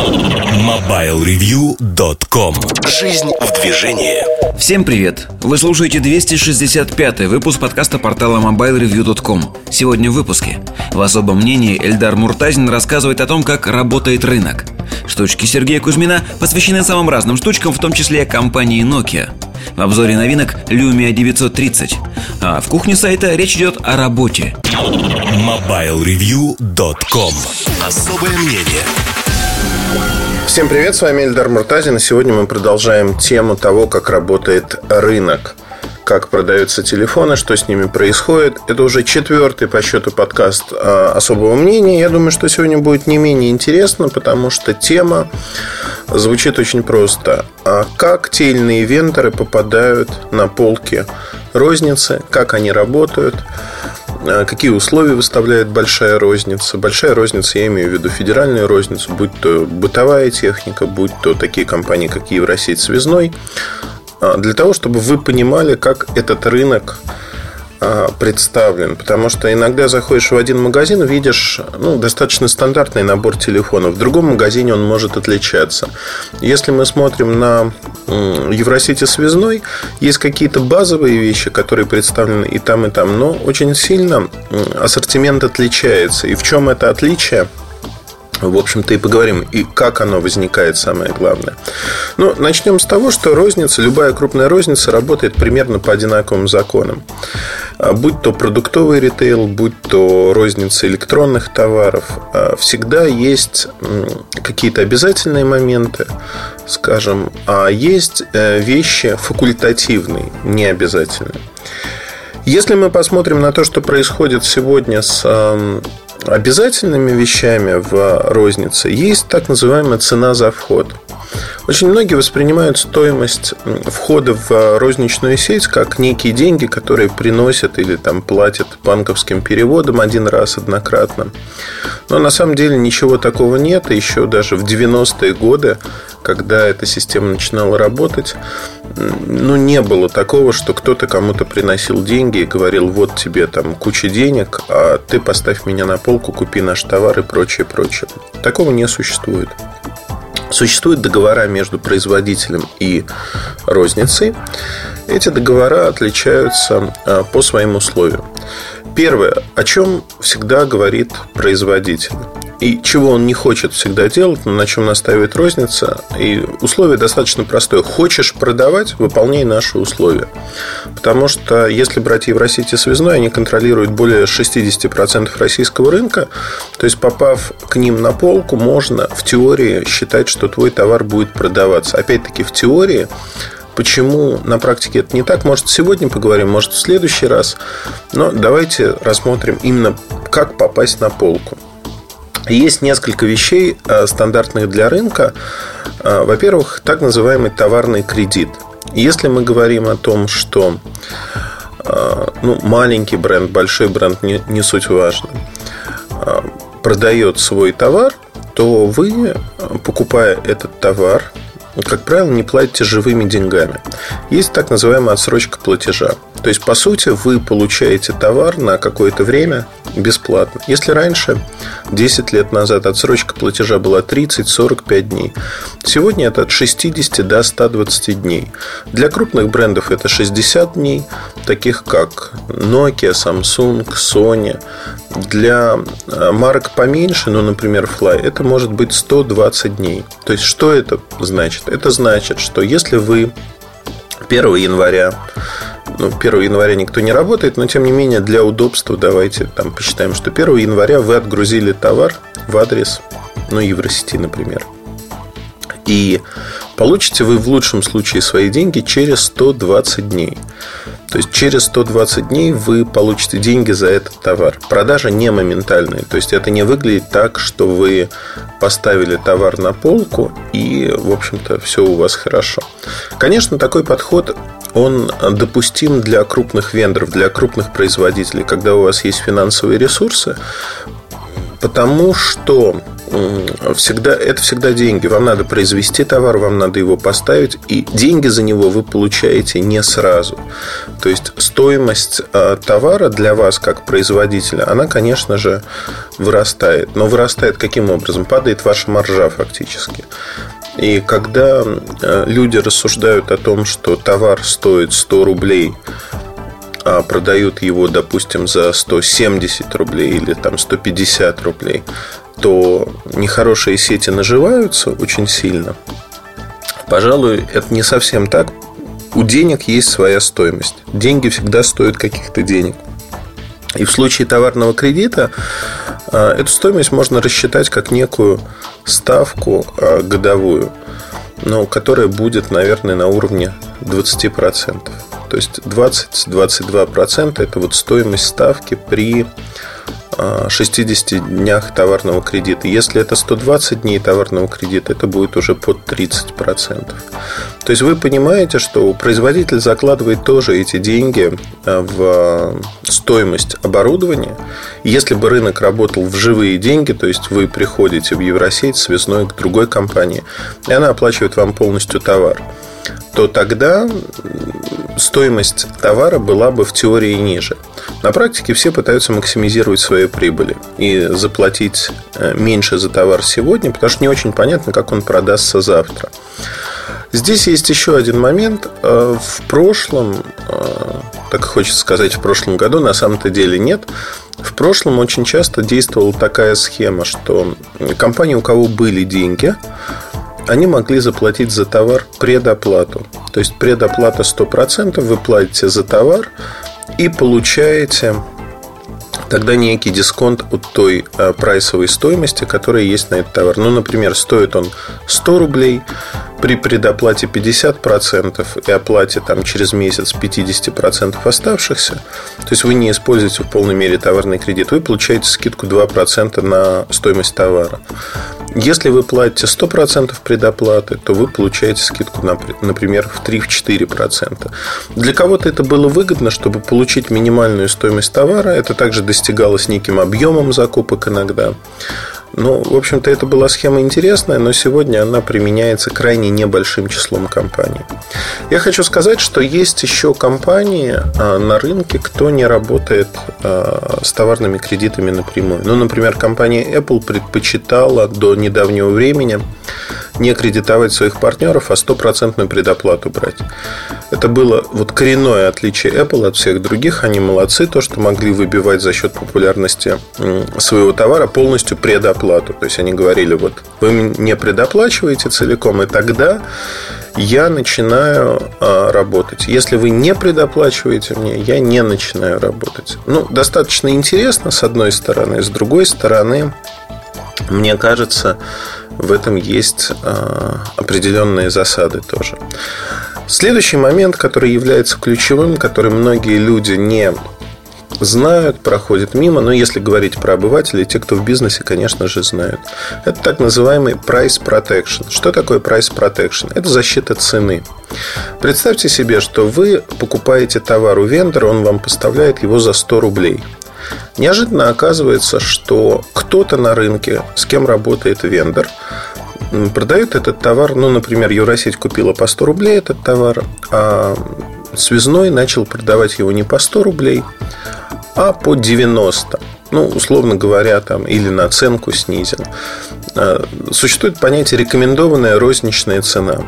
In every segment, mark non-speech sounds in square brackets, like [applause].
MobileReview.com Жизнь в движении. Всем привет! Вы слушаете 265-й выпуск подкаста портала MobileReview.com Сегодня в выпуске. В особом мнении Эльдар Муртазин рассказывает о том, как работает рынок. Штучки Сергея Кузьмина посвящены самым разным штучкам, в том числе компании Nokia. В обзоре новинок Lumia 930 А в кухне сайта речь идет о работе. MobileReview.com Особое мнение Всем привет, с вами Эльдар Муртазин, и сегодня мы продолжаем тему того, как работает рынок как продаются телефоны, что с ними происходит. Это уже четвертый по счету подкаст а, особого мнения. Я думаю, что сегодня будет не менее интересно, потому что тема звучит очень просто. А как те или иные вендоры попадают на полки розницы, как они работают, какие условия выставляет большая розница. Большая розница, я имею в виду федеральную розницу, будь то бытовая техника, будь то такие компании, как Евросеть Связной, а, для того, чтобы вы понимали, как этот рынок представлен. Потому что иногда заходишь в один магазин, видишь ну, достаточно стандартный набор телефонов. В другом магазине он может отличаться. Если мы смотрим на Евросети связной, есть какие-то базовые вещи, которые представлены и там, и там. Но очень сильно ассортимент отличается. И в чем это отличие? В общем-то, и поговорим, и как оно возникает, самое главное. Ну, начнем с того, что розница, любая крупная розница работает примерно по одинаковым законам. А будь то продуктовый ритейл, будь то розница электронных товаров, а всегда есть какие-то обязательные моменты, скажем, а есть э, вещи факультативные, необязательные. Если мы посмотрим на то, что происходит сегодня с обязательными вещами в рознице есть так называемая цена за вход. Очень многие воспринимают стоимость входа в розничную сеть как некие деньги, которые приносят или там платят банковским переводом один раз однократно. Но на самом деле ничего такого нет. Еще даже в 90-е годы, когда эта система начинала работать, ну, не было такого, что кто-то кому-то приносил деньги и говорил, вот тебе там куча денег, а ты поставь меня на полку, купи наш товар и прочее, прочее. Такого не существует. Существуют договора между производителем и розницей. Эти договора отличаются а, по своим условиям. Первое, о чем всегда говорит производитель и чего он не хочет всегда делать, но на чем настаивает розница. И условие достаточно простое. Хочешь продавать, выполняй наши условия. Потому что если брать Евросети связной, они контролируют более 60% российского рынка. То есть, попав к ним на полку, можно в теории считать, что твой товар будет продаваться. Опять-таки, в теории Почему на практике это не так? Может, сегодня поговорим, может, в следующий раз. Но давайте рассмотрим именно, как попасть на полку. Есть несколько вещей э, стандартных для рынка. Э, во-первых, так называемый товарный кредит. Если мы говорим о том, что э, ну, маленький бренд, большой бренд, не, не суть важно, продает свой товар, то вы, покупая этот товар, как правило, не платите живыми деньгами. Есть так называемая отсрочка платежа. То есть, по сути, вы получаете товар на какое-то время бесплатно. Если раньше, 10 лет назад, отсрочка платежа была 30-45 дней, сегодня это от 60 до 120 дней. Для крупных брендов это 60 дней, таких как Nokia, Samsung, Sony. Для э, марок поменьше, ну, например, Fly, это может быть 120 дней. То есть, что это значит? Это значит, что если вы 1 января ну, 1 января никто не работает, но тем не менее для удобства давайте там посчитаем, что 1 января вы отгрузили товар в адрес, ну, Евросети, например. И получите вы в лучшем случае свои деньги через 120 дней. То есть через 120 дней вы получите деньги за этот товар. Продажа не моментальная. То есть это не выглядит так, что вы поставили товар на полку и, в общем-то, все у вас хорошо. Конечно, такой подход он допустим для крупных вендоров, для крупных производителей, когда у вас есть финансовые ресурсы, потому что всегда, это всегда деньги. Вам надо произвести товар, вам надо его поставить, и деньги за него вы получаете не сразу. То есть стоимость а, товара для вас как производителя, она, конечно же, вырастает. Но вырастает каким образом? Падает ваша маржа фактически. И когда а, люди рассуждают о том, что товар стоит 100 рублей, а продают его, допустим, за 170 рублей или там 150 рублей, то нехорошие сети наживаются очень сильно. Пожалуй, это не совсем так. У денег есть своя стоимость. Деньги всегда стоят каких-то денег. И в случае товарного кредита а, эту стоимость можно рассчитать как некую ставку а, годовую, но которая будет, наверное, на уровне 20%. То есть 20-22% это вот стоимость ставки при 60 днях товарного кредита. Если это 120 дней товарного кредита, это будет уже под 30%. То есть вы понимаете, что производитель закладывает тоже эти деньги а, в стоимость оборудования. Если бы рынок работал в живые деньги, то есть вы приходите в Евросеть связной к другой компании, и она оплачивает вам полностью товар то тогда стоимость товара была бы в теории ниже. На практике все пытаются максимизировать свои прибыли и заплатить э, меньше за товар сегодня, потому что не очень понятно, как он продастся завтра. Здесь есть еще один момент. Э, в прошлом, э, так хочется сказать, в прошлом году, на самом-то деле нет. В прошлом очень часто действовала такая схема, что компании, у кого были деньги, они могли заплатить за товар предоплату. То есть предоплата 100%, вы платите за товар и получаете тогда некий дисконт от той а, прайсовой стоимости, которая есть на этот товар. Ну, например, стоит он 100 рублей, при предоплате 50% и оплате там, через месяц 50% оставшихся, то есть вы не используете в полной мере товарный кредит, вы получаете скидку 2% на стоимость товара. Если вы платите 100% предоплаты, то вы получаете скидку, например, в 3-4%. Для кого-то это было выгодно, чтобы получить минимальную стоимость товара. Это также достигалось неким объемом закупок иногда. Ну, в общем-то, это была схема интересная, но сегодня она применяется крайне небольшим числом компаний. Я хочу сказать, что есть еще компании а, на рынке, кто не работает а, с товарными кредитами напрямую. Ну, например, компания Apple предпочитала до недавнего времени не кредитовать своих партнеров, а стопроцентную предоплату брать. Это было вот коренное отличие Apple от всех других. Они молодцы, то, что могли выбивать за счет популярности своего товара полностью предоплату. То есть они говорили, вот вы не предоплачиваете целиком, и тогда я начинаю а, работать. Если вы не предоплачиваете мне, я не начинаю работать. Ну, достаточно интересно, с одной стороны. С другой стороны, мне кажется, в этом есть а, определенные засады тоже. Следующий момент, который является ключевым, который многие люди не знают, проходят мимо, но если говорить про обывателей, те, кто в бизнесе, конечно же, знают. Это так называемый price protection. Что такое price protection? Это защита цены. Представьте себе, что вы покупаете товар у вендора, он вам поставляет его за 100 рублей. Неожиданно оказывается, что кто-то на рынке, с кем работает вендор, продает этот товар, ну, например, Евросеть купила по 100 рублей этот товар, а связной начал продавать его не по 100 рублей, а по 90. Ну, условно говоря, там, или наценку снизил. А, существует понятие рекомендованная розничная цена.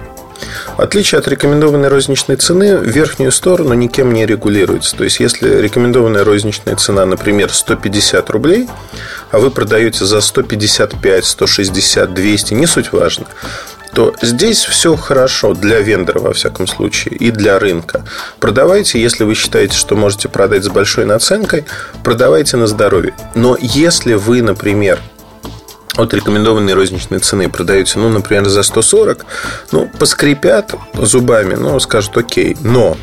Отличие от рекомендованной розничной цены, верхнюю сторону никем не регулируется. То есть, если рекомендованная розничная цена, например, 150 рублей, а вы продаете за 155, 160, 200, не суть важно, то здесь все хорошо для вендора, во всяком случае, и для рынка. Продавайте, если вы считаете, что можете продать с большой наценкой, продавайте на здоровье. Но если вы, например, от рекомендованной розничной цены продаете, ну, например, за 140, ну, поскрипят зубами, ну, скажут окей, но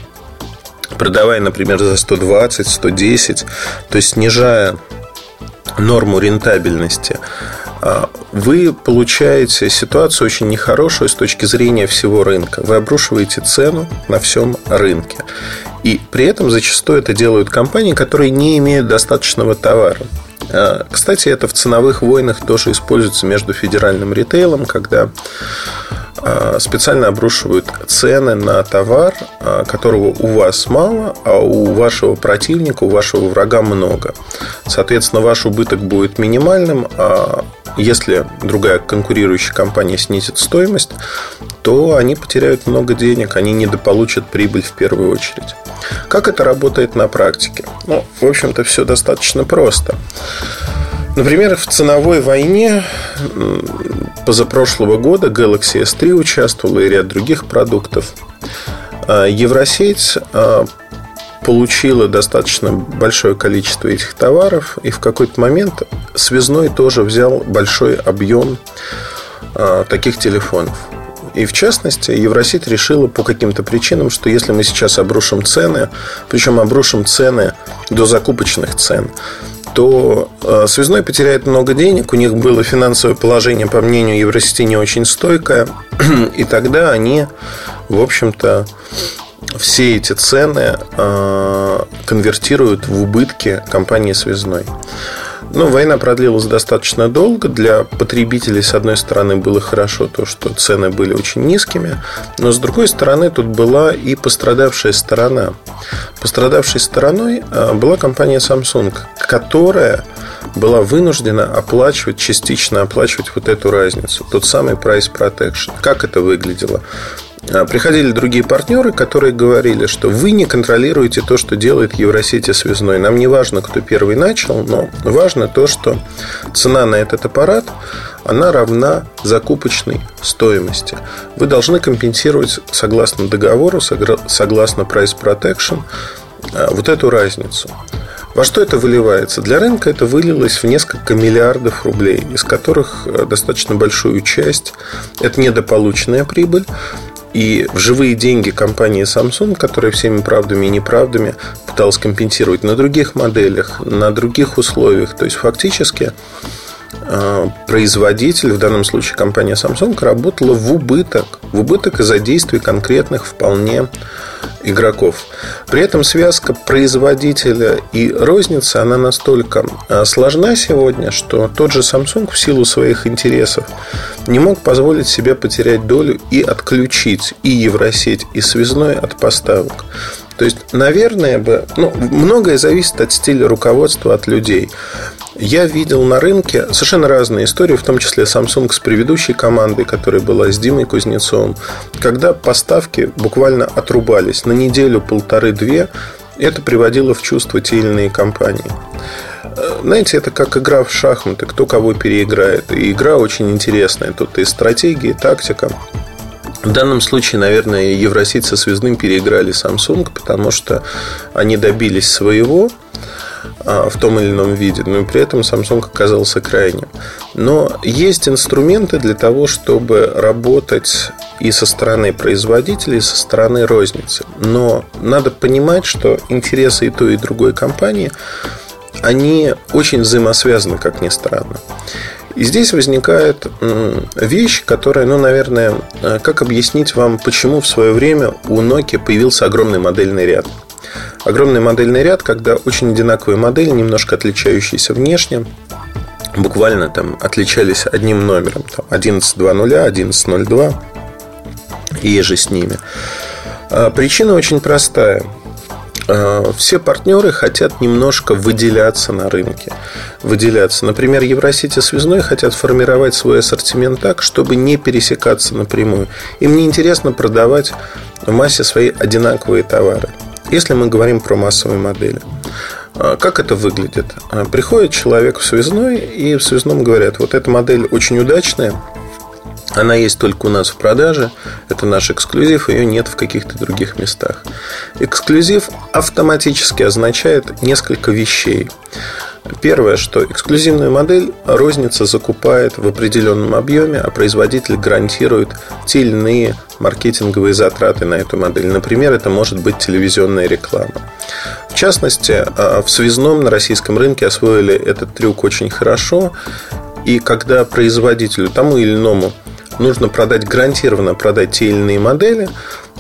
продавая, например, за 120, 110, то есть снижая норму рентабельности, а, вы получаете ситуацию очень нехорошую с точки зрения всего рынка. Вы обрушиваете цену на всем рынке. И при этом зачастую это делают компании, которые не имеют достаточного товара. А, кстати, это в ценовых войнах тоже используется между федеральным ритейлом, когда а, специально обрушивают цены на товар, а, которого у вас мало, а у вашего противника, у вашего врага много. Соответственно, ваш убыток будет минимальным, а если другая конкурирующая компания снизит стоимость, то они потеряют много денег, они недополучат прибыль в первую очередь. Как это работает на практике? Ну, в общем-то, все достаточно просто. Например, в ценовой войне позапрошлого года Galaxy S3 участвовала и ряд других продуктов. А, Евросеть а, получила достаточно большое количество этих товаров, и в какой-то момент связной тоже взял большой объем а, таких телефонов. И в частности, Евросеть решила по каким-то причинам, что если мы сейчас обрушим цены, причем обрушим цены до закупочных цен, то э, связной потеряет много денег, у них было финансовое положение, по мнению Евросети, не очень стойкое, [clears throat] и тогда они, в общем-то, все эти цены э, конвертируют в убытки компании связной. Ну, война продлилась достаточно долго. Для потребителей, с одной стороны, было хорошо то, что цены были очень низкими, но с другой стороны, тут была и пострадавшая сторона. Пострадавшей стороной а, была компания Samsung, которая была вынуждена оплачивать, частично оплачивать вот эту разницу, тот самый price protection. Как это выглядело? А, приходили другие партнеры, которые говорили, что вы не контролируете то, что делает Евросети связной. Нам не важно, кто первый начал, но важно то, что цена на этот аппарат она равна закупочной стоимости. Вы должны компенсировать согласно договору, согласно Price Protection, а, вот эту разницу. Во что это выливается? Для рынка это вылилось в несколько миллиардов рублей, из которых а, достаточно большую часть это недополученная прибыль, и в живые деньги компании Samsung, которая всеми правдами и неправдами пыталась компенсировать на других моделях, на других условиях. То есть фактически производитель, в данном случае компания Samsung, работала в убыток. В убыток из-за действий конкретных вполне игроков. При этом связка производителя и розницы, она настолько а, сложна сегодня, что тот же Samsung в силу своих интересов не мог позволить себе потерять долю и отключить и Евросеть, и связной от поставок. То есть, наверное, бы, ну, многое зависит от стиля руководства, от людей. Я видел на рынке совершенно разные истории, в том числе Samsung с предыдущей командой, которая была с Димой Кузнецовым, когда поставки буквально отрубались на неделю, полторы-две. Это приводило в чувство те или иные компании. Э, знаете, это как игра в шахматы, кто кого переиграет. И игра очень интересная. Тут и стратегия, и тактика. В данном случае, наверное, евросийцы связным переиграли Samsung, потому что они добились своего – а, в том или ином виде, но при этом Samsung оказался крайним. Но есть инструменты для того, чтобы работать и со стороны производителей, и со стороны розницы. Но надо понимать, что интересы и той, и другой компании, они очень взаимосвязаны, как ни странно. И здесь возникает вещь, которая, ну, наверное, э, как объяснить вам, почему в свое время у Nokia появился огромный модельный ряд – огромный модельный ряд, когда очень одинаковые модели, немножко отличающиеся внешне, буквально там отличались одним номером. Там 11.2.0, 11.02 и же с ними. А, причина очень простая. А, все партнеры хотят немножко выделяться на рынке. Выделяться. Например, Евросети связной хотят формировать свой ассортимент так, чтобы не пересекаться напрямую. Им не интересно продавать в массе свои одинаковые товары. Если мы говорим про массовые модели, а, как это выглядит? Приходит человек в связной, и в связном говорят, вот эта модель очень удачная, она есть только у нас в продаже, это наш эксклюзив, ее нет в каких-то других местах. Эксклюзив автоматически означает несколько вещей. Первое, что эксклюзивную модель розница закупает в определенном объеме, а производитель гарантирует те или иные маркетинговые затраты на эту модель. Например, это может быть телевизионная реклама. В частности, а, в связном на российском рынке освоили этот трюк очень хорошо. И когда производителю, тому или иному, нужно продать гарантированно продать те или иные модели,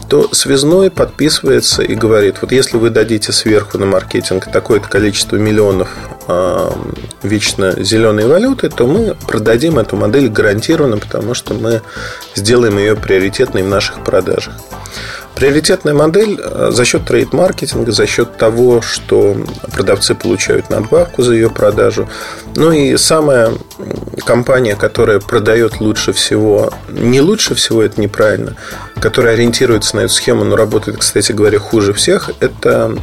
то связной подписывается и говорит, вот если вы дадите сверху на маркетинг такое-то количество миллионов э, вечно зеленой валюты, то мы продадим эту модель гарантированно, потому что мы сделаем ее приоритетной в наших продажах. Приоритетная модель э, за счет трейд-маркетинга, за счет того, что продавцы получают надбавку за ее продажу. Ну и самая компания, которая продает лучше всего, не лучше всего, это неправильно, которая ориентируется на эту схему, но работает, кстати говоря, хуже всех, это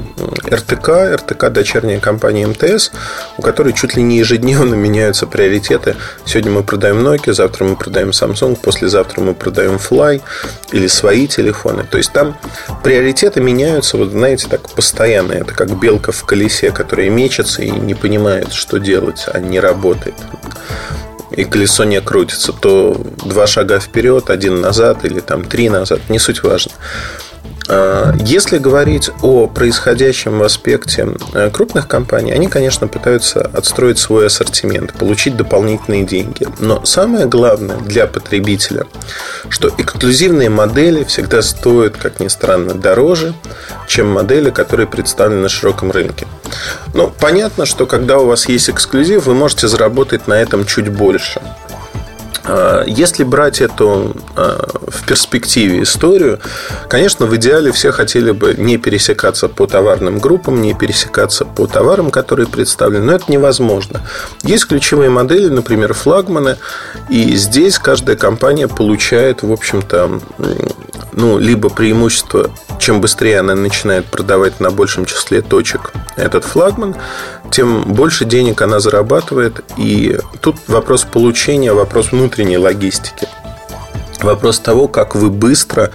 РТК, РТК дочерняя компания МТС, у которой чуть ли не ежедневно меняются приоритеты. Сегодня мы продаем Nokia, завтра мы продаем Samsung, послезавтра мы продаем Fly или свои телефоны. То есть там приоритеты меняются, вот знаете, так постоянно. Это как белка в колесе, которая мечется и не понимает, что делать, а не работает и колесо не крутится, то два шага вперед, один назад или там три назад, не суть важно. А, если говорить о происходящем в аспекте э, крупных компаний, они, конечно, пытаются отстроить свой ассортимент, получить дополнительные деньги. Но самое главное для потребителя, что эксклюзивные модели всегда стоят, как ни странно, дороже, чем модели, которые представлены на широком рынке. Ну, понятно, что когда у вас есть эксклюзив, вы можете заработать на этом чуть больше. А, если брать эту а, в перспективе историю, конечно, в идеале все хотели бы не пересекаться по товарным группам, не пересекаться по товарам, которые представлены, но это невозможно. Есть ключевые модели, например, флагманы, и здесь каждая компания получает, в общем-то, ну, либо преимущество, чем быстрее она начинает продавать на большем числе точек этот флагман, тем больше денег она зарабатывает. И тут вопрос получения, вопрос внутренней логистики. Вопрос того, как вы быстро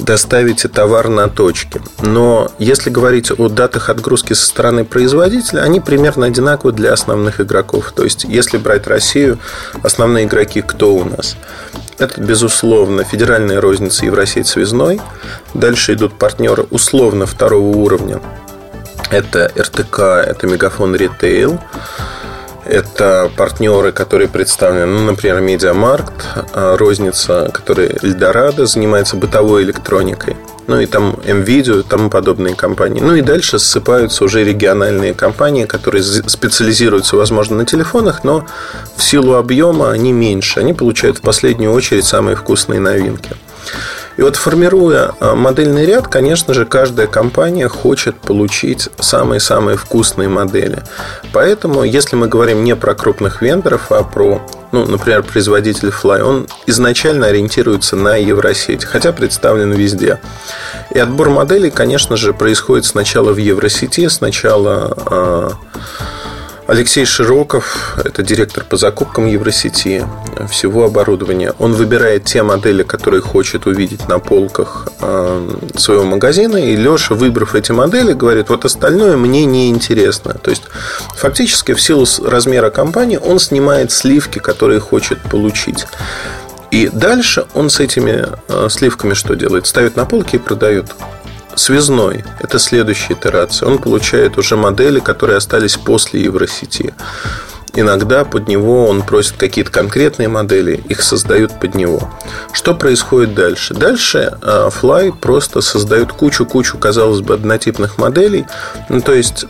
доставите товар на точке. Но если говорить о датах отгрузки со стороны производителя, они примерно одинаковы для основных игроков. То есть, если брать Россию, основные игроки кто у нас? Это, безусловно, федеральная розница Евросеть Связной. Дальше идут партнеры условно второго уровня. Это РТК, это Мегафон Ритейл. Это партнеры, которые представлены, ну, например, Медиамаркт, а, розница, которая Эльдорадо занимается бытовой электроникой. Ну и там MVideo и тому подобные компании. Ну и дальше ссыпаются уже региональные компании, которые специализируются, возможно, на телефонах, но в силу объема они меньше. Они получают в последнюю очередь самые вкусные новинки. И вот формируя а, модельный ряд, конечно же, каждая компания хочет получить самые-самые вкусные модели. Поэтому, если мы говорим не про крупных вендоров, а про ну, например, производитель Fly, он изначально ориентируется на Евросеть, хотя представлен везде. И отбор моделей, конечно же, происходит сначала в Евросети, сначала а, Алексей Широков, это директор по закупкам Евросети всего оборудования. Он выбирает те модели, которые хочет увидеть на полках э, своего магазина. И Леша, выбрав эти модели, говорит, вот остальное мне не интересно. То есть, фактически, в силу размера компании, он снимает сливки, которые хочет получить. И дальше он с этими э, сливками что делает? Ставит на полки и продает связной – это следующая итерация. Он получает уже модели, которые остались после Евросети. Иногда под него он просит какие-то конкретные модели, их создают под него. Что происходит дальше? Дальше а, Fly просто создают кучу-кучу, казалось бы, однотипных моделей. Ну, то есть,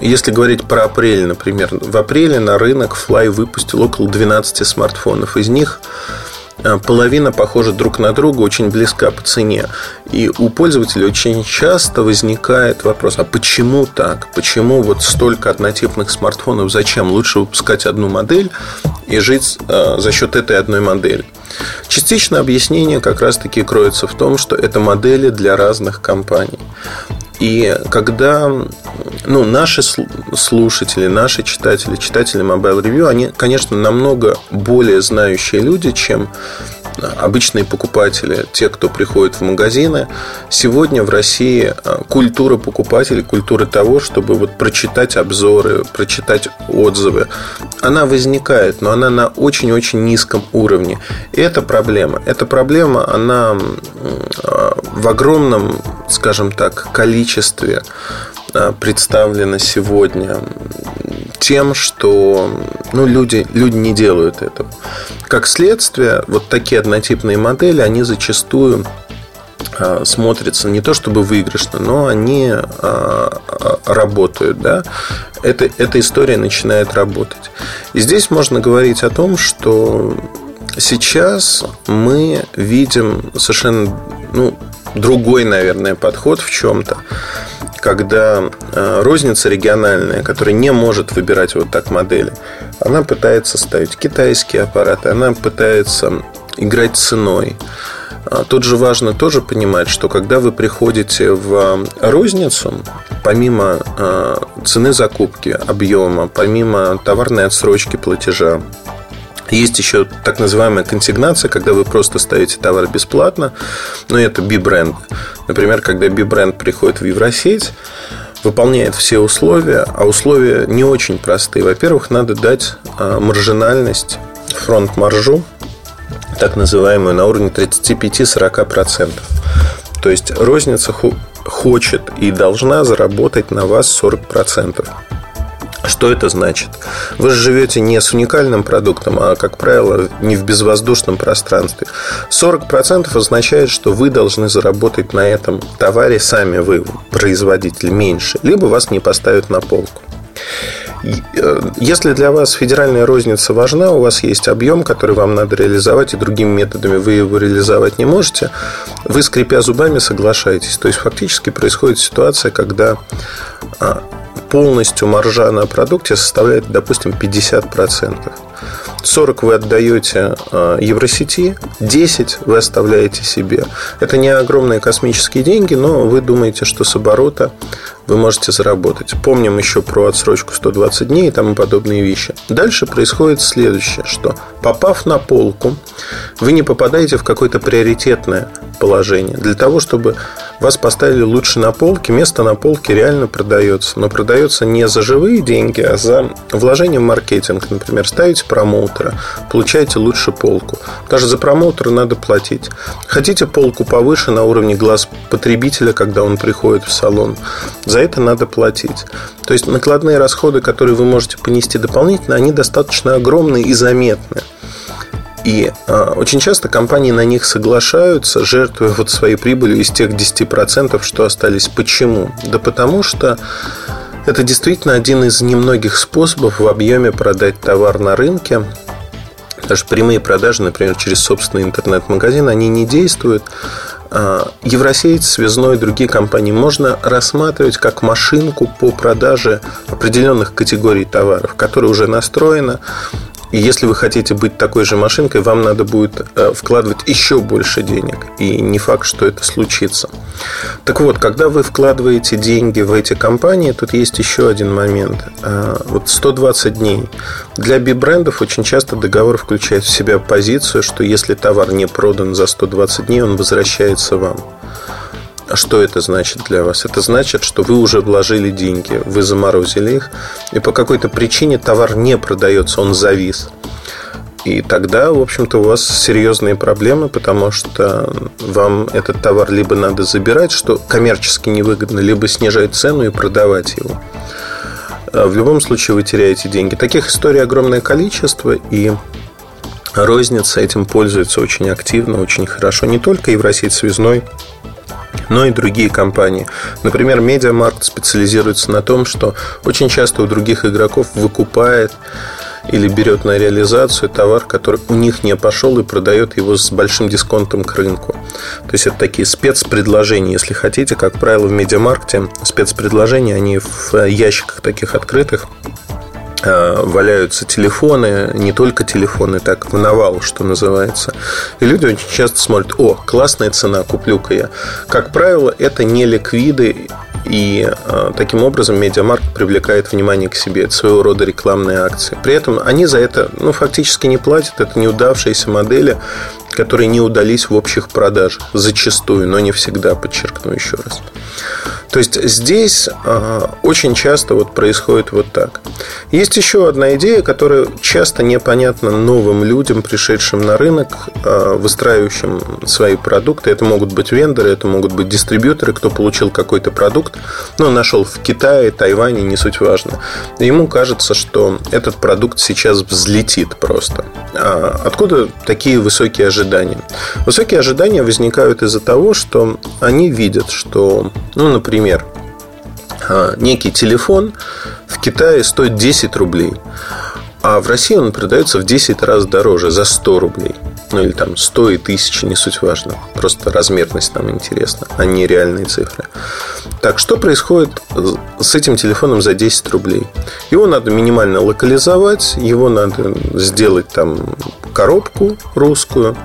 если говорить про апрель, например, в апреле на рынок Fly выпустил около 12 смартфонов. Из них Э, половина похожа друг на друга, очень близка по цене. И у пользователей очень часто возникает вопрос, а почему так? Почему вот столько однотипных смартфонов? Зачем? Лучше выпускать одну модель и жить э, за счет этой одной модели. Частично объяснение как раз-таки кроется в том, что это модели для разных компаний. И когда ну, наши слушатели, наши читатели, читатели Mobile Review, они, конечно, намного более знающие люди, чем обычные покупатели, те, кто приходит в магазины. Сегодня в России а, культура покупателей, культура того, чтобы вот прочитать обзоры, прочитать отзывы, она возникает, но она на очень-очень низком уровне. И это проблема. Эта проблема, она а, в огромном, скажем так, количестве а, представлена сегодня тем, что ну, люди, люди не делают этого. Как следствие, вот такие однотипные модели, они зачастую а, смотрятся не то чтобы выигрышно, но они а, работают, да, это, эта история начинает работать. И здесь можно говорить о том, что сейчас мы видим совершенно ну, другой, наверное, подход в чем-то, когда розница региональная, которая не может выбирать вот так модели, она пытается ставить китайские аппараты, она пытается играть ценой, а тут же важно тоже понимать, что когда вы приходите в а, розницу, помимо а, цены закупки, объема, помимо товарной отсрочки платежа, есть еще так называемая консигнация, когда вы просто ставите товар бесплатно, но это би-бренд. Например, когда би-бренд приходит в Евросеть, выполняет все условия, а условия не очень простые. Во-первых, надо дать маржинальность, фронт-маржу так называемую на уровне 35-40%. То есть розница хочет и должна заработать на вас 40%. Что это значит? Вы же живете не с уникальным продуктом, а, как правило, не в безвоздушном пространстве. 40% означает, что вы должны заработать на этом товаре сами вы, производитель, меньше, либо вас не поставят на полку. Э, если для вас федеральная розница важна, у вас есть объем, который вам надо реализовать, и другими методами вы его реализовать не можете, вы, скрипя зубами, соглашаетесь. То есть, фактически происходит ситуация, когда а, полностью маржа на продукте составляет, допустим, 50%. 40 вы отдаете а, Евросети, 10 вы оставляете себе. Это не огромные космические деньги, но вы думаете, что с оборота вы можете заработать. Помним еще про отсрочку 120 дней и тому подобные вещи. Дальше происходит следующее, что попав на полку, вы не попадаете в какое-то приоритетное положение. Для того, чтобы вас поставили лучше на полке, место на полке реально продается. Но продается не за живые деньги, а за вложение в маркетинг. Например, ставите промоутера, получаете лучше полку. Даже за промоутера надо платить. Хотите полку повыше на уровне глаз потребителя, когда он приходит в салон. За это надо платить. То есть накладные расходы, которые вы можете понести дополнительно, они достаточно огромные и заметные. И э, очень часто компании на них соглашаются, жертвуя вот своей прибылью из тех 10%, что остались. Почему? Да потому что это действительно один из немногих способов в объеме продать товар на рынке. Даже прямые продажи, например, через собственный интернет-магазин, они не действуют. А, Евросеть, Связной и другие компании можно рассматривать как машинку по продаже определенных категорий товаров, которая уже настроена, и если вы хотите быть такой же машинкой, вам надо будет э, вкладывать еще больше денег. И не факт, что это случится. Так вот, когда вы вкладываете деньги в эти компании, тут есть еще один момент. Э, вот 120 дней. Для би-брендов очень часто договор включает в себя позицию, что если товар не продан за 120 дней, он возвращается вам. А что это значит для вас? Это значит, что вы уже вложили деньги, вы заморозили их, и по какой-то причине товар не продается, он завис. И тогда, в общем-то, у вас серьезные проблемы, потому что вам этот товар либо надо забирать, что коммерчески невыгодно, либо снижать цену и продавать его. А в любом случае вы теряете деньги. Таких историй огромное количество, и розница этим пользуется очень активно, очень хорошо. Не только Евросеть связной, но и другие компании. Например, Медиамаркт специализируется на том, что очень часто у других игроков выкупает или берет на реализацию товар, который у них не пошел и продает его с большим дисконтом к рынку. То есть это такие спецпредложения, если хотите. Как правило, в медиамаркте спецпредложения, они в ящиках таких открытых валяются телефоны, не только телефоны, так в навал, что называется. И люди очень часто смотрят, о, классная цена, куплю-ка я. Как правило, это не ликвиды, и э, таким образом медиамаркт привлекает внимание к себе. Это своего рода рекламные акции. При этом они за это ну, фактически не платят. Это неудавшиеся модели, которые не удались в общих продажах. Зачастую, но не всегда, подчеркну еще раз. То есть здесь э, очень часто вот происходит вот так. Есть еще одна идея, которая часто непонятна новым людям, пришедшим на рынок, э, выстраивающим свои продукты. Это могут быть вендоры, это могут быть дистрибьюторы, кто получил какой-то продукт, но нашел в Китае, Тайване, не суть важно. Ему кажется, что этот продукт сейчас взлетит просто. А откуда такие высокие ожидания? Высокие ожидания возникают из-за того, что они видят, что, ну, например, а, некий телефон в Китае стоит 10 рублей, а в России он продается в 10 раз дороже, за 100 рублей. Ну или там 100 и 1000, не суть важно. Просто размерность нам интересна, а не реальные цифры. Так, что происходит с этим телефоном за 10 рублей? Его надо минимально локализовать, его надо сделать там коробку русскую,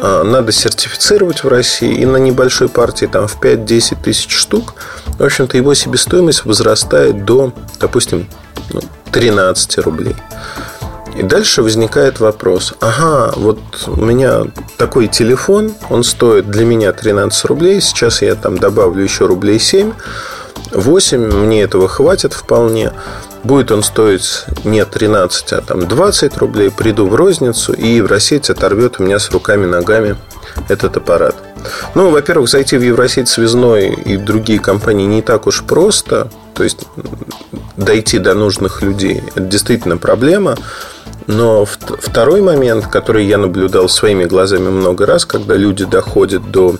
надо сертифицировать в России, и на небольшой партии, там, в 5-10 тысяч штук, в общем-то, его себестоимость возрастает до, допустим, 13 ну, рублей. И дальше возникает вопрос. Ага, вот у меня такой телефон, он стоит для меня 13 рублей, сейчас я там добавлю еще рублей 7, 8, мне этого хватит вполне. Будет он стоить не 13, а там 20 рублей. Приду в розницу и Евросеть оторвет у меня с руками, ногами этот аппарат. Ну, во-первых, зайти в Евросеть связной и другие компании не так уж просто. То есть дойти до нужных людей. Это действительно проблема. Но второй момент, который я наблюдал своими глазами много раз, когда люди доходят до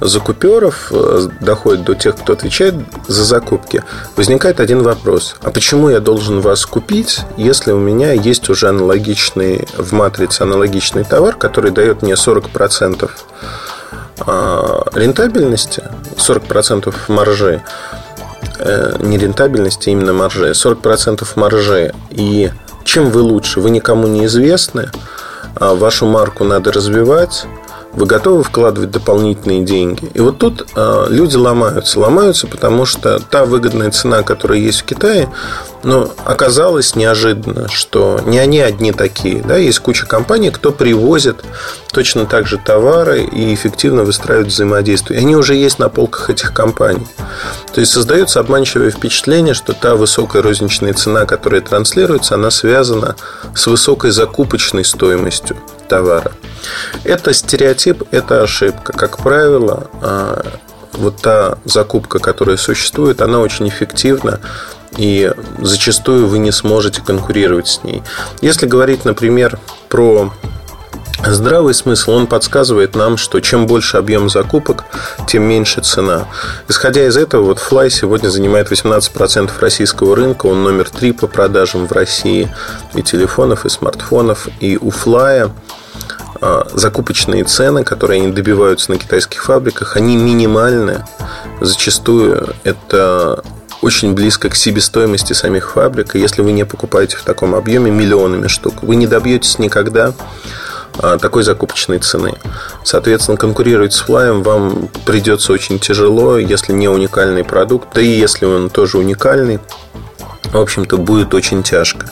закуперов, э, доходит до тех, кто отвечает за закупки, возникает один вопрос. А почему я должен вас купить, если у меня есть уже аналогичный в матрице аналогичный товар, который дает мне 40% а, рентабельности, 40% маржи, э, не рентабельности, а именно маржи, 40% маржи. И чем вы лучше? Вы никому не известны, а вашу марку надо развивать, вы готовы вкладывать дополнительные деньги. И вот тут э, люди ломаются. Ломаются, потому что та выгодная цена, которая есть в Китае, но оказалось неожиданно, что не они одни такие. Да? Есть куча компаний, кто привозит точно так же товары и эффективно выстраивает взаимодействие. И они уже есть на полках этих компаний. То есть создается обманчивое впечатление, что та высокая розничная цена, которая транслируется, она связана с высокой закупочной стоимостью товара. Это стереотип, это ошибка. Как правило, а, вот та закупка, которая существует, она очень эффективна, и зачастую вы не сможете конкурировать с ней. Если говорить, например, про Здравый смысл, он подсказывает нам, что чем больше объем закупок, тем меньше цена. Исходя из этого, вот Fly сегодня занимает 18% российского рынка, он номер 3 по продажам в России и телефонов, и смартфонов. И у Fly а, закупочные цены, которые они добиваются на китайских фабриках, они минимальны. Зачастую это очень близко к себестоимости самих фабрик. И если вы не покупаете в таком объеме миллионами штук, вы не добьетесь никогда такой закупочной цены. Соответственно, конкурировать с флаем вам придется очень тяжело, если не уникальный продукт, да и если он тоже уникальный, в общем-то, будет очень тяжко.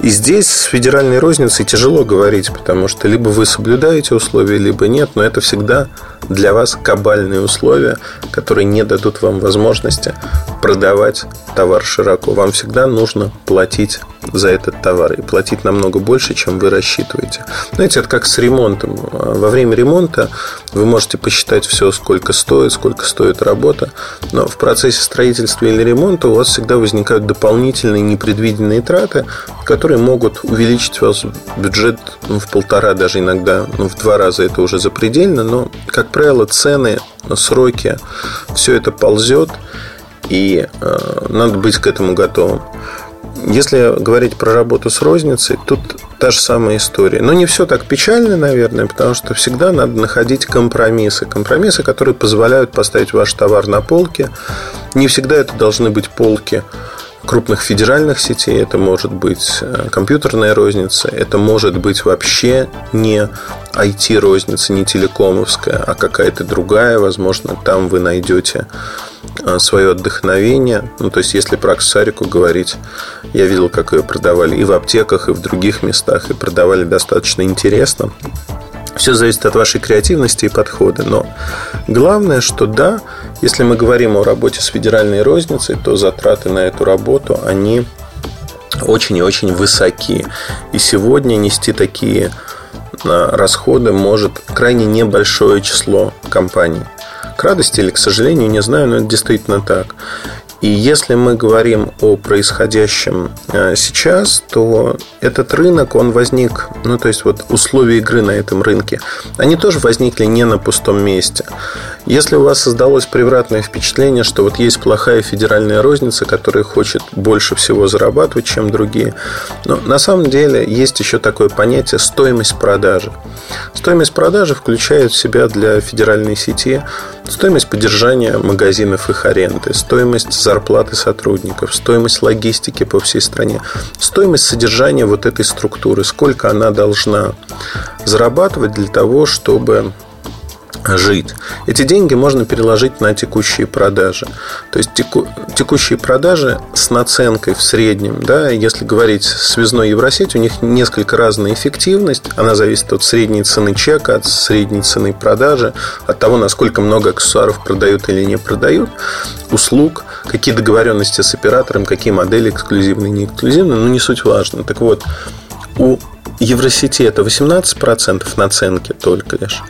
И здесь с федеральной розницей тяжело говорить, потому что либо вы соблюдаете условия, либо нет, но это всегда для вас кабальные условия, которые не дадут вам возможности продавать товар широко. Вам всегда нужно платить за этот товар и платить намного больше, чем вы рассчитываете. Знаете, это как с ремонтом. Во время ремонта вы можете посчитать все, сколько стоит, сколько стоит работа, но в процессе строительства или ремонта у вас всегда возникают дополнительные непредвиденные траты, которые могут увеличить у вас бюджет ну, в полтора, даже иногда ну, в два раза это уже запредельно, но, как правило, цены, сроки, все это ползет, и э, надо быть к этому готовым. Если говорить про работу с розницей, тут та же самая история. Но не все так печально, наверное, потому что всегда надо находить компромиссы. Компромиссы, которые позволяют поставить ваш товар на полке. Не всегда это должны быть полки крупных федеральных сетей, это может быть э, компьютерная розница, это может быть вообще не IT-розница, не телекомовская, а какая-то другая, возможно, там вы найдете э, свое отдохновение. Ну, то есть, если про аксессуарику говорить, я видел, как ее продавали и в аптеках, и в других местах, и продавали достаточно интересно. Все зависит от вашей креативности и подхода. Но главное, что да, если мы говорим о работе с федеральной розницей, то затраты на эту работу, они очень и очень высоки. И сегодня нести такие а, расходы может крайне небольшое число компаний. К радости или к сожалению, не знаю, но это действительно так. И если мы говорим о происходящем э, сейчас, то этот рынок, он возник, ну, то есть вот условия игры на этом рынке, они тоже возникли не на пустом месте. Если у вас создалось превратное впечатление, что вот есть плохая федеральная розница, которая хочет больше всего зарабатывать, чем другие, но на самом деле есть еще такое понятие стоимость продажи. Стоимость продажи включает в себя для федеральной сети стоимость поддержания магазинов их аренды, стоимость зарплаты сотрудников, стоимость логистики по всей стране, стоимость содержания вот этой структуры, сколько она должна зарабатывать для того, чтобы жить. Эти деньги можно переложить на текущие продажи. То есть теку, текущие продажи с наценкой в среднем, да, если говорить связной Евросеть, у них несколько разная эффективность. Она зависит от средней цены чека, от средней цены продажи, от того, насколько много аксессуаров продают или не продают, услуг, какие договоренности с оператором, какие модели эксклюзивные, не эксклюзивные, но не суть важно. Так вот, у Евросети это 18% наценки только лишь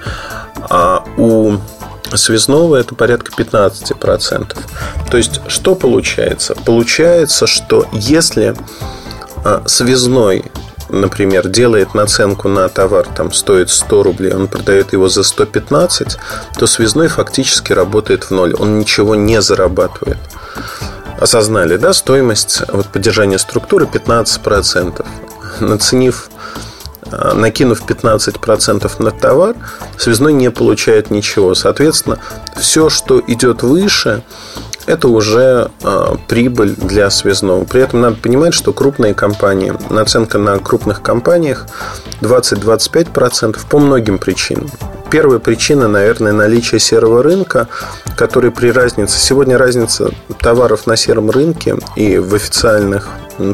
а у связного это порядка 15%. То есть, что получается? Получается, что если а, связной например, делает наценку на товар, там стоит 100 рублей, он продает его за 115, то связной фактически работает в ноль. Он ничего не зарабатывает. Осознали, да, стоимость вот, поддержания структуры 15%. Наценив накинув 15% на товар, связной не получает ничего. Соответственно, все, что идет выше, это уже э, прибыль для связного. При этом надо понимать, что крупные компании, наценка на крупных компаниях 20-25% по многим причинам. Первая причина, наверное, наличие серого рынка, который при разнице... Сегодня разница товаров на сером рынке и в официальных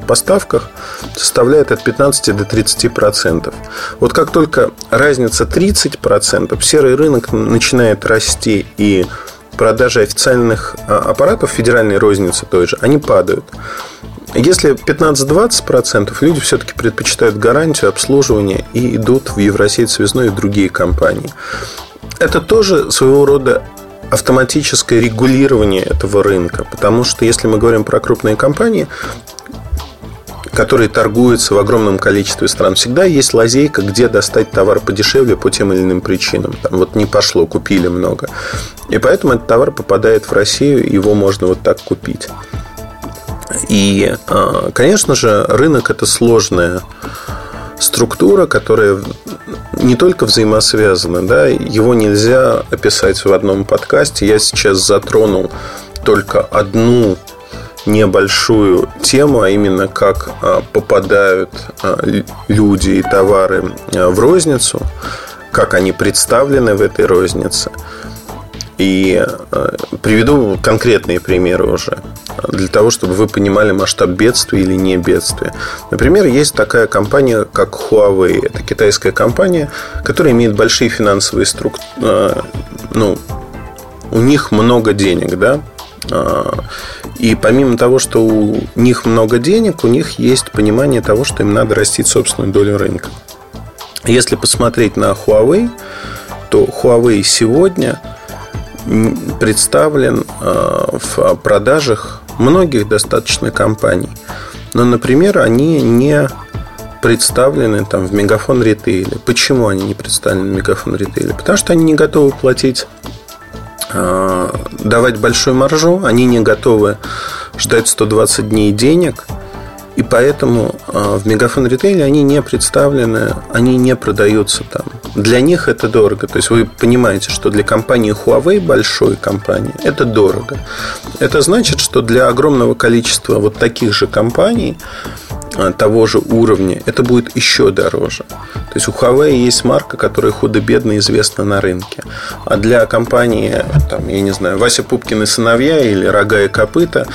поставках составляет от 15 до 30 процентов. Вот как только разница 30 процентов, серый рынок начинает расти и продажи официальных а, аппаратов федеральной розницы той же, они падают. Если 15-20%, люди все-таки предпочитают гарантию обслуживания и идут в Евросеть связной и другие компании. Это тоже своего рода автоматическое регулирование этого рынка. Потому что если мы говорим про крупные компании, которые торгуются в огромном количестве стран, всегда есть лазейка, где достать товар подешевле по тем или иным причинам. Там вот не пошло, купили много. И поэтому этот товар попадает в Россию, его можно вот так купить. И, а, конечно же, рынок это сложная структура, которая не только взаимосвязана, да, его нельзя описать в одном подкасте. Я сейчас затронул только одну небольшую тему, а именно как а, попадают а, люди и товары а, в розницу, как они представлены в этой рознице. И приведу конкретные примеры уже, для того, чтобы вы понимали масштаб бедствия или не бедствия. Например, есть такая компания, как Huawei. Это китайская компания, которая имеет большие финансовые структуры. Ну, у них много денег, да, и помимо того, что у них много денег, у них есть понимание того, что им надо растить собственную долю рынка. Если посмотреть на Huawei, то Huawei сегодня представлен а, в продажах многих достаточно компаний. Но, например, они не представлены там, в Мегафон ритейле. Почему они не представлены в Мегафон ритейле? Потому что они не готовы платить Э, давать большую маржу, они не готовы ждать 120 дней денег, и поэтому э, в Мегафон Ритейле они не представлены, они не продаются там. Для них это дорого. То есть вы понимаете, что для компании Huawei, большой компании, это дорого. Это значит, что для огромного количества вот таких же компаний того же уровня, это будет еще дороже. То есть у Huawei есть марка, которая худо-бедно известна на рынке. А для компании, там, я не знаю, Вася Пупкин и сыновья или Рога и Копыта,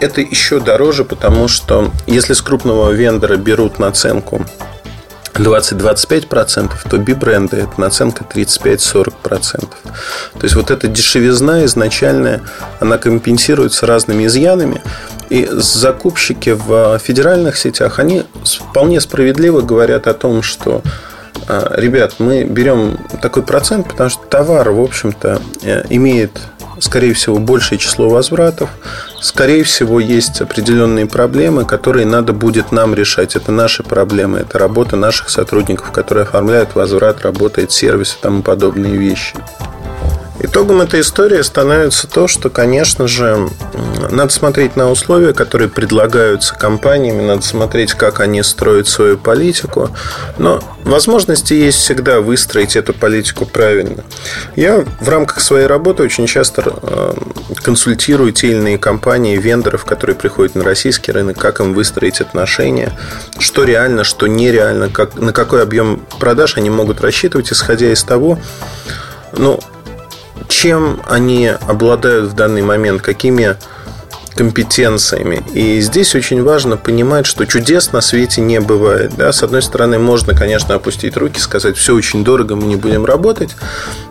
это еще дороже, потому что если с крупного вендора берут наценку 20-25%, то би-бренды – это наценка 35-40%. То есть, вот эта дешевизна изначальная, она компенсируется разными изъянами. И закупщики в федеральных сетях, они вполне справедливо говорят о том, что а, ребят, мы берем такой процент, потому что товар, в общем-то, э, имеет скорее всего, большее число возвратов. Скорее всего, есть определенные проблемы, которые надо будет нам решать. Это наши проблемы, это работа наших сотрудников, которые оформляют возврат, работает сервис и тому подобные вещи. Итогом этой истории становится то, что, конечно же, надо смотреть на условия, которые предлагаются компаниями, надо смотреть, как они строят свою политику. Но возможности есть всегда выстроить эту политику правильно. Я в рамках своей работы очень часто э, консультирую те или иные компании, вендоров, которые приходят на российский рынок, как им выстроить отношения, что реально, что нереально, как, на какой объем продаж они могут рассчитывать, исходя из того, ну, чем они обладают в данный момент, какими компетенциями. И здесь очень важно понимать, что чудес на свете не бывает. Да? С одной стороны, можно, конечно, опустить руки, сказать, все очень дорого, мы не будем работать.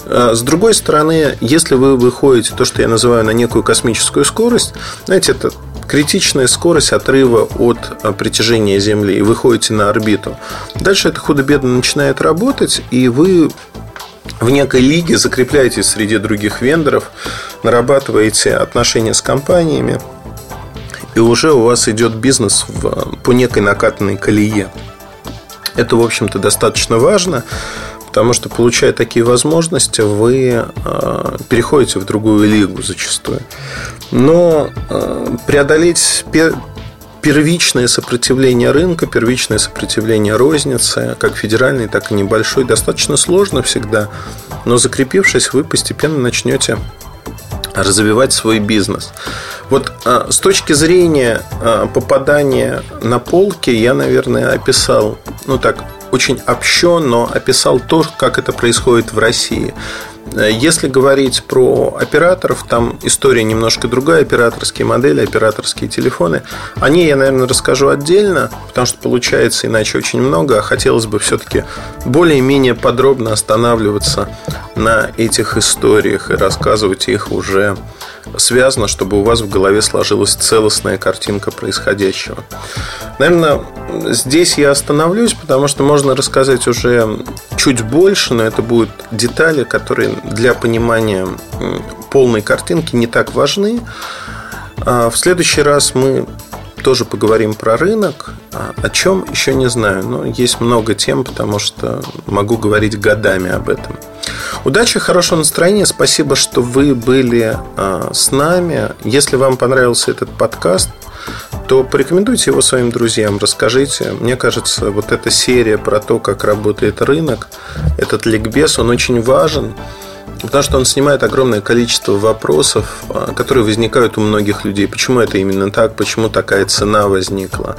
А с другой стороны, если вы выходите, то, что я называю, на некую космическую скорость, знаете, это критичная скорость отрыва от притяжения Земли и выходите на орбиту. Дальше это худо-бедно начинает работать, и вы в некой лиге закрепляетесь среди других вендоров, нарабатываете отношения с компаниями, и уже у вас идет бизнес в, по некой накатанной колее. Это, в общем-то, достаточно важно, потому что, получая такие возможности, вы э, переходите в другую лигу зачастую. Но э, преодолеть первичное сопротивление рынка, первичное сопротивление розницы, как федеральной, так и небольшой, достаточно сложно всегда. Но закрепившись, вы постепенно начнете развивать свой бизнес. Вот а, с точки зрения а, попадания на полки я, наверное, описал, ну так, очень общо, но описал то, как это происходит в России. Э, если говорить про операторов, там история немножко другая, операторские модели, операторские телефоны. О ней я, наверное, расскажу отдельно, потому что получается иначе очень много, а хотелось бы все-таки более-менее подробно останавливаться на этих историях и рассказывать их уже связано, чтобы у вас в голове сложилась целостная картинка происходящего. Наверное, здесь я остановлюсь, потому что можно рассказать уже чуть больше, но это будут детали, которые для понимания полной картинки не так важны. А в следующий раз мы тоже поговорим про рынок. А о чем еще не знаю, но есть много тем, потому что могу говорить годами об этом. Удачи, хорошего настроения. Спасибо, что вы были а, с нами. Если вам понравился этот подкаст, то порекомендуйте его своим друзьям, расскажите. Мне кажется, вот эта серия про то, как работает рынок, этот ликбез, он очень важен. Потому что он снимает огромное количество вопросов, а, которые возникают у многих людей. Почему это именно так? Почему такая цена возникла?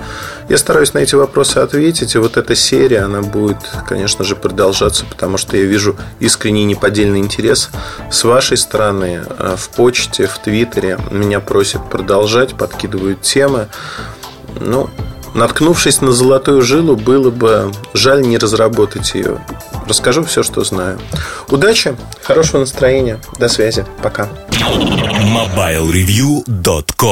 Я стараюсь на эти вопросы ответить. И вот эта серия, она будет, конечно же, продолжаться, потому что я вижу искренний неподдельный интерес с вашей стороны. А, в почте, в Твиттере меня просят продолжать, подкидывают темы. Ну, наткнувшись на золотую жилу, было бы жаль не разработать ее. Расскажу все, что знаю. Удачи, хорошего настроения. До связи. Пока. MobileReview.com